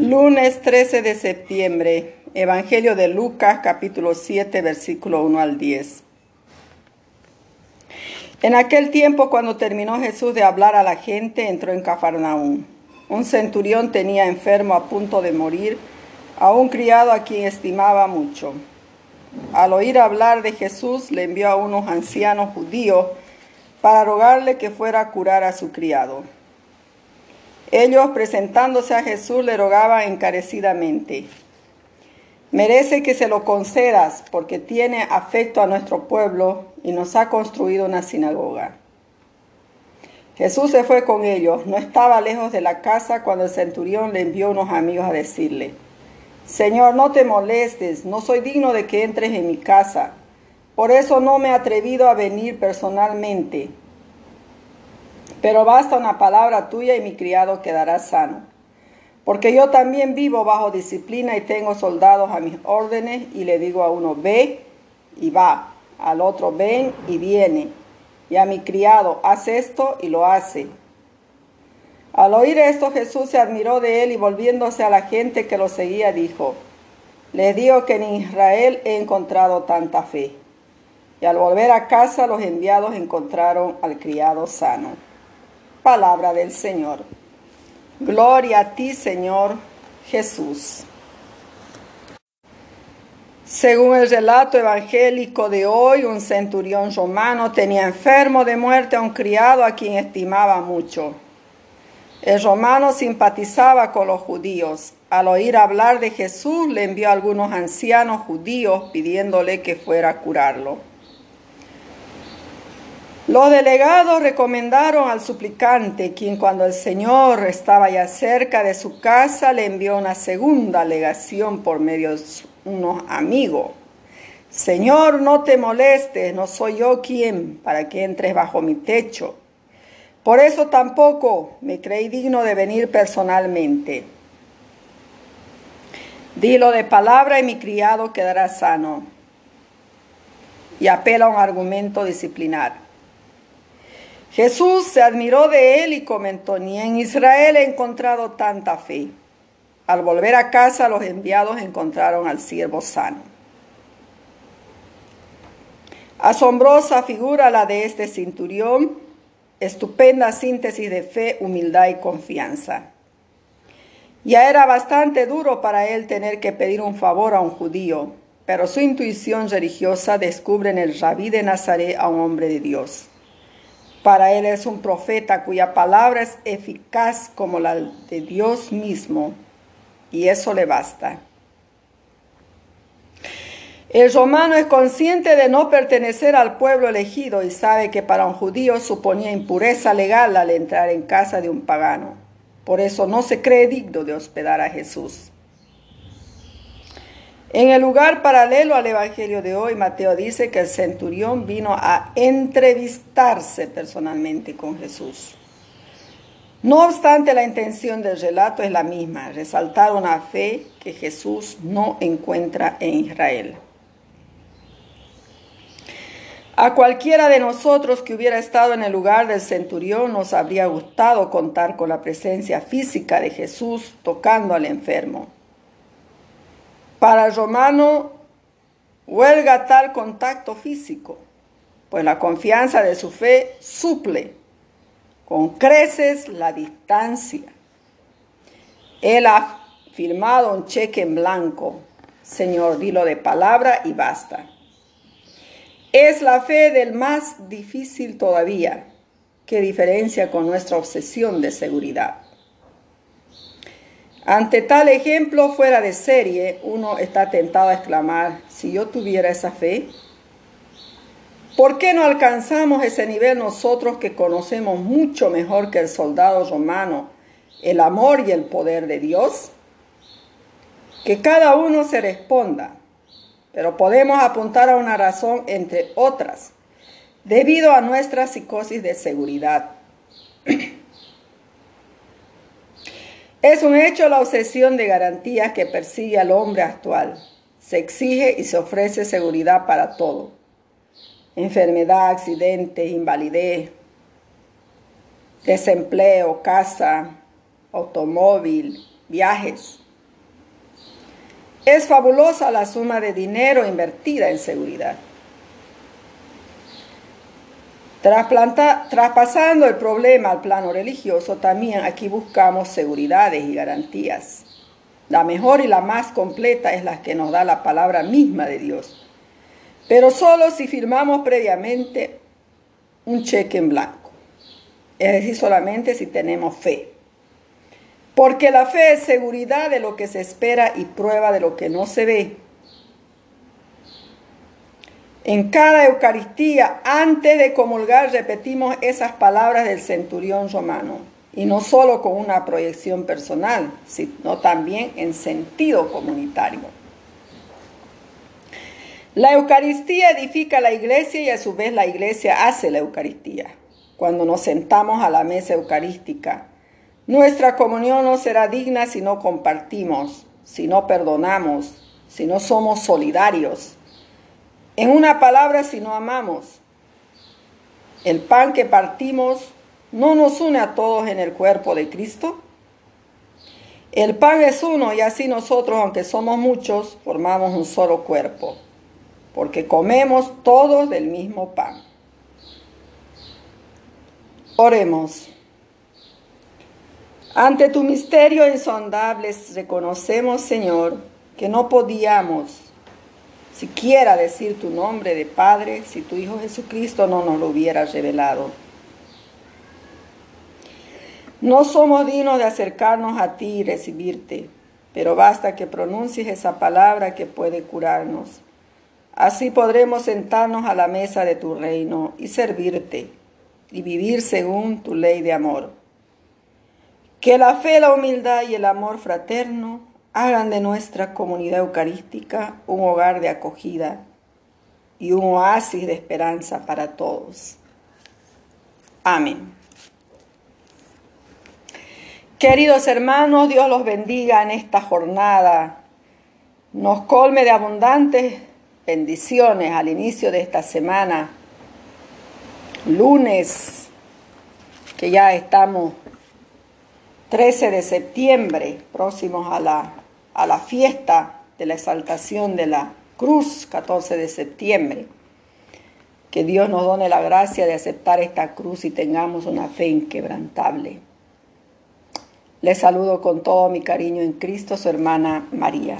Lunes 13 de septiembre, Evangelio de Lucas capítulo 7 versículo 1 al 10. En aquel tiempo cuando terminó Jesús de hablar a la gente, entró en Cafarnaúm. Un centurión tenía enfermo a punto de morir a un criado a quien estimaba mucho. Al oír hablar de Jesús, le envió a unos ancianos judíos para rogarle que fuera a curar a su criado. Ellos, presentándose a Jesús, le rogaban encarecidamente, merece que se lo concedas porque tiene afecto a nuestro pueblo y nos ha construido una sinagoga. Jesús se fue con ellos, no estaba lejos de la casa cuando el centurión le envió unos amigos a decirle, Señor, no te molestes, no soy digno de que entres en mi casa, por eso no me he atrevido a venir personalmente pero basta una palabra tuya y mi criado quedará sano. Porque yo también vivo bajo disciplina y tengo soldados a mis órdenes y le digo a uno, ve y va, al otro, ven y viene, y a mi criado, haz esto y lo hace. Al oír esto Jesús se admiró de él y volviéndose a la gente que lo seguía dijo, les digo que en Israel he encontrado tanta fe. Y al volver a casa los enviados encontraron al criado sano. Palabra del Señor. Gloria a ti, Señor Jesús. Según el relato evangélico de hoy, un centurión romano tenía enfermo de muerte a un criado a quien estimaba mucho. El romano simpatizaba con los judíos. Al oír hablar de Jesús, le envió a algunos ancianos judíos pidiéndole que fuera a curarlo. Los delegados recomendaron al suplicante, quien cuando el Señor estaba ya cerca de su casa le envió una segunda alegación por medio de unos amigos. Señor, no te molestes, no soy yo quien para que entres bajo mi techo. Por eso tampoco me creí digno de venir personalmente. Dilo de palabra y mi criado quedará sano. Y apela a un argumento disciplinar. Jesús se admiró de él y comentó, ni en Israel he encontrado tanta fe. Al volver a casa los enviados encontraron al siervo sano. Asombrosa figura la de este cinturión, estupenda síntesis de fe, humildad y confianza. Ya era bastante duro para él tener que pedir un favor a un judío, pero su intuición religiosa descubre en el rabí de Nazaret a un hombre de Dios. Para él es un profeta cuya palabra es eficaz como la de Dios mismo, y eso le basta. El romano es consciente de no pertenecer al pueblo elegido y sabe que para un judío suponía impureza legal al entrar en casa de un pagano. Por eso no se cree digno de hospedar a Jesús. En el lugar paralelo al Evangelio de hoy, Mateo dice que el centurión vino a entrevistarse personalmente con Jesús. No obstante, la intención del relato es la misma, resaltar una fe que Jesús no encuentra en Israel. A cualquiera de nosotros que hubiera estado en el lugar del centurión nos habría gustado contar con la presencia física de Jesús tocando al enfermo. Para romano huelga tal contacto físico, pues la confianza de su fe suple con creces la distancia. Él ha firmado un cheque en blanco. Señor, dilo de palabra y basta. Es la fe del más difícil todavía, que diferencia con nuestra obsesión de seguridad. Ante tal ejemplo fuera de serie, uno está tentado a exclamar, si yo tuviera esa fe, ¿por qué no alcanzamos ese nivel nosotros que conocemos mucho mejor que el soldado romano el amor y el poder de Dios? Que cada uno se responda, pero podemos apuntar a una razón entre otras, debido a nuestra psicosis de seguridad. Es un hecho la obsesión de garantías que persigue al hombre actual. Se exige y se ofrece seguridad para todo. Enfermedad, accidentes, invalidez, desempleo, casa, automóvil, viajes. Es fabulosa la suma de dinero invertida en seguridad. Traspasando el problema al plano religioso, también aquí buscamos seguridades y garantías. La mejor y la más completa es la que nos da la palabra misma de Dios. Pero solo si firmamos previamente un cheque en blanco. Es decir, solamente si tenemos fe. Porque la fe es seguridad de lo que se espera y prueba de lo que no se ve. En cada Eucaristía, antes de comulgar, repetimos esas palabras del centurión romano. Y no solo con una proyección personal, sino también en sentido comunitario. La Eucaristía edifica la iglesia y a su vez la iglesia hace la Eucaristía. Cuando nos sentamos a la mesa eucarística, nuestra comunión no será digna si no compartimos, si no perdonamos, si no somos solidarios. En una palabra, si no amamos. El pan que partimos no nos une a todos en el cuerpo de Cristo. El pan es uno y así nosotros, aunque somos muchos, formamos un solo cuerpo, porque comemos todos del mismo pan. Oremos. Ante tu misterio insondable reconocemos, Señor, que no podíamos siquiera decir tu nombre de Padre si tu Hijo Jesucristo no nos lo hubiera revelado. No somos dignos de acercarnos a ti y recibirte, pero basta que pronuncies esa palabra que puede curarnos. Así podremos sentarnos a la mesa de tu reino y servirte y vivir según tu ley de amor. Que la fe, la humildad y el amor fraterno hagan de nuestra comunidad eucarística un hogar de acogida y un oasis de esperanza para todos. Amén. Queridos hermanos, Dios los bendiga en esta jornada. Nos colme de abundantes bendiciones al inicio de esta semana. Lunes, que ya estamos 13 de septiembre, próximos a la, a la fiesta de la exaltación de la cruz, 14 de septiembre. Que Dios nos done la gracia de aceptar esta cruz y tengamos una fe inquebrantable. Les saludo con todo mi cariño en Cristo, su hermana María.